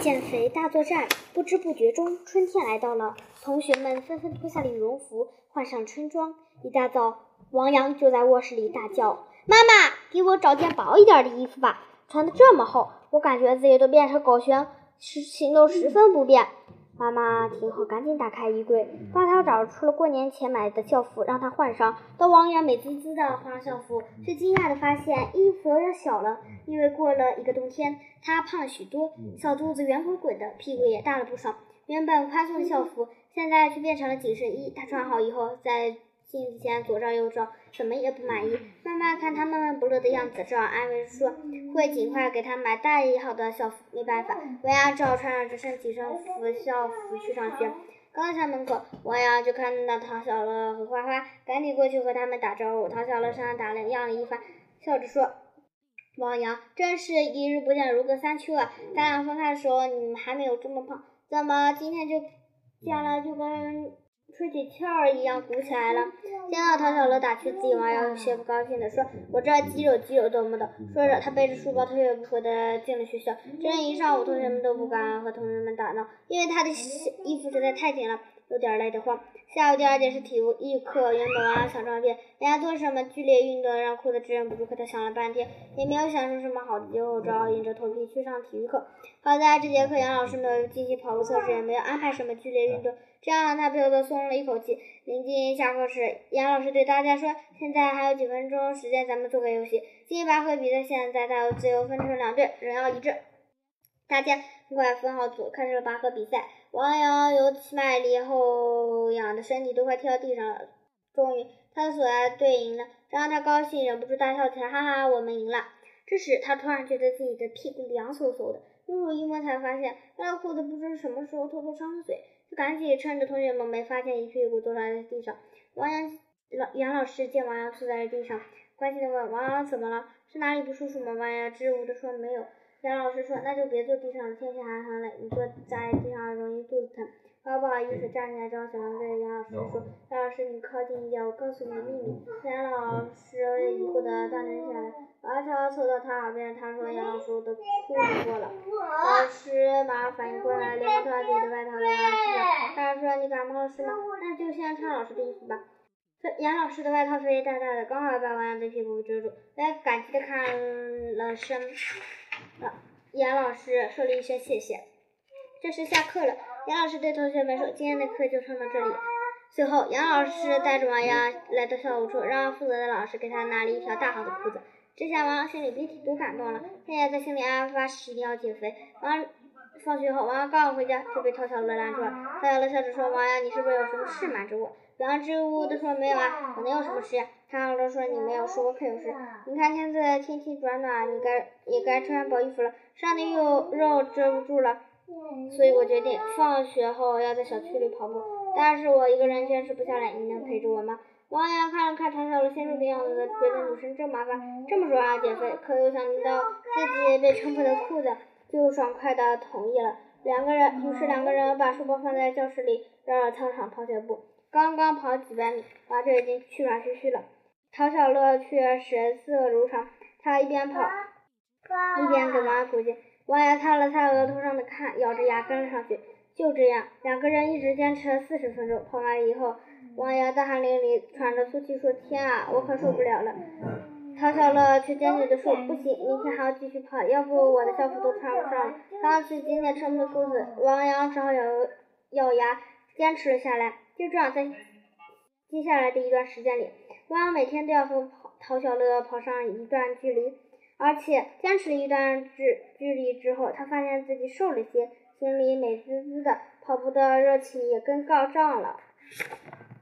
减肥大作战，不知不觉中，春天来到了。同学们纷纷脱下了羽绒服，换上春装。一大早，王阳就在卧室里大叫：“妈妈，给我找件薄一点的衣服吧！穿的这么厚，我感觉自己都变成狗熊，行动十分不便。”妈妈听后，赶紧打开衣柜，帮他找出了过年前买的校服，让他换上。当王阳美滋滋的换上校服，却惊讶的发现衣服有点小了，因为过了一个冬天，他胖了许多，小肚子圆滚滚的，屁股也大了不少。原本宽松的校服，现在却变成了紧身衣。他穿好以后，在镜子前左照右照，怎么也不满意。妈妈看他闷闷不乐的样子，只好安慰说：“会尽快给他买大一号的校服。”没办法，王阳只好穿上这身紧身服校服去上学。刚上门口，王阳就看到唐小乐和花花，赶紧过去和他们打招呼。唐小乐上打量了一番，笑着说：“王阳，真是一日不见如隔三秋啊！咱俩分开的时候，你们还没有这么胖，怎么今天就见了就跟……”起气儿一样鼓起来了。见到唐小乐打趣自己，王阳有些不高兴的说：“我这肌肉肌肉多么的。”说着，他背着书包头也不回的进了学校。整一上午，同学们都不敢和同学们打闹，因为他的衣服实在太紧了，有点累得慌。下午第二节是体育课，原本王阳想装病，人家做什么剧烈运动让裤子支撑不住，可他想了半天也没有想出什么好的借口，只好硬着头皮去上体育课。好在这节课杨老师没有进行跑步测试，也没有安排什么剧烈运动。这样，他不由得松了一口气。临近下课时，杨老师对大家说：“现在还有几分钟时间，咱们做个游戏。金拔河比赛现在大家自由分成两队，人要一致。”大家很快分好组，开始了拔河比赛。王阳尤其卖力，后仰的身体都快跳地上了。终于，他的所爱队赢了，这让他高兴，忍不住大笑起来：“哈哈，我们赢了！”这时，他突然觉得自己的屁股凉飕飕的，用手一摸，才发现他的裤子不知什么时候偷偷上了水。就赶紧趁着同学们没发现，一屁股坐在地上。王阳老杨老师见王阳坐在地上，关心的问：“王阳怎么了？是哪里不舒服吗？”王阳支吾的说：“没有。”杨老师说：“那就别坐地上了，天气还很冷，你坐在地上容易肚子疼。”他不好意思站起来，张小龙对杨老师说：“杨老师，你靠近一点，我告诉你个秘密。”杨老师疑惑的站了起来，阿乔凑到他耳边，他说：“杨老师，我的裤子破了。”老师马上反应过来，连忙脱下自己的外套给杨老师他说：“你感冒了是吗？那就先穿老师的衣服吧。”杨老师的外套肥肥大大的，刚好把王阳的屁股遮住。王阳感激的看了声，杨老师说了一声谢谢。这时下课了。杨老师对同学们说：“今天的课就上到这里。”随后，杨老师带着王阳来到校务处，让负责的老师给他拿了一条大号的裤子。这下王阳心里别提多感动了，他也在心里暗暗发誓一定要减肥。王放学后，王阳刚要回家，就被陶小乐拦住了。陶小乐笑着说：“王阳，你是不是有什么事瞒着我？”王阳支吾的说：“没有啊，我能有什么事呀？”唐小乐说：“你没有说，我可有事。你看现在天气转暖，你该也该穿薄衣服了，身上的肉肉遮不住了。”所以我决定放学后要在小区里跑步，但是我一个人坚持不下来，你能陪着我吗？王阳看了看唐小乐心中的样子，觉得女生真麻烦，这么说啊减肥，可又想到自己被撑破的裤子，就爽快的同意了。两个人，于是两个人把书包放在教室里，绕着操场跑脚步。刚刚跑几百米，王哲已经气喘吁吁了，陶小乐却神色如常，他一边跑，一边给王阳鼓劲。王阳擦了擦额头上的汗，咬着牙跟了上去。就这样，两个人一直坚持了四十分钟。跑完以后，王阳大汗淋漓，喘着粗气说：“天啊，我可受不了了！”陶小乐却坚决地说：“不行，明天还要继续跑，要不我的校服都穿不上了。”看到自己今天撑不裤子，王阳只好咬咬牙坚持了下来。就这样，在接下来的一段时间里，汪洋每天都要和陶小乐跑上一段距离。而且坚持一段距距离之后，他发现自己瘦了些，心里美滋滋的，跑步的热情也更高涨了。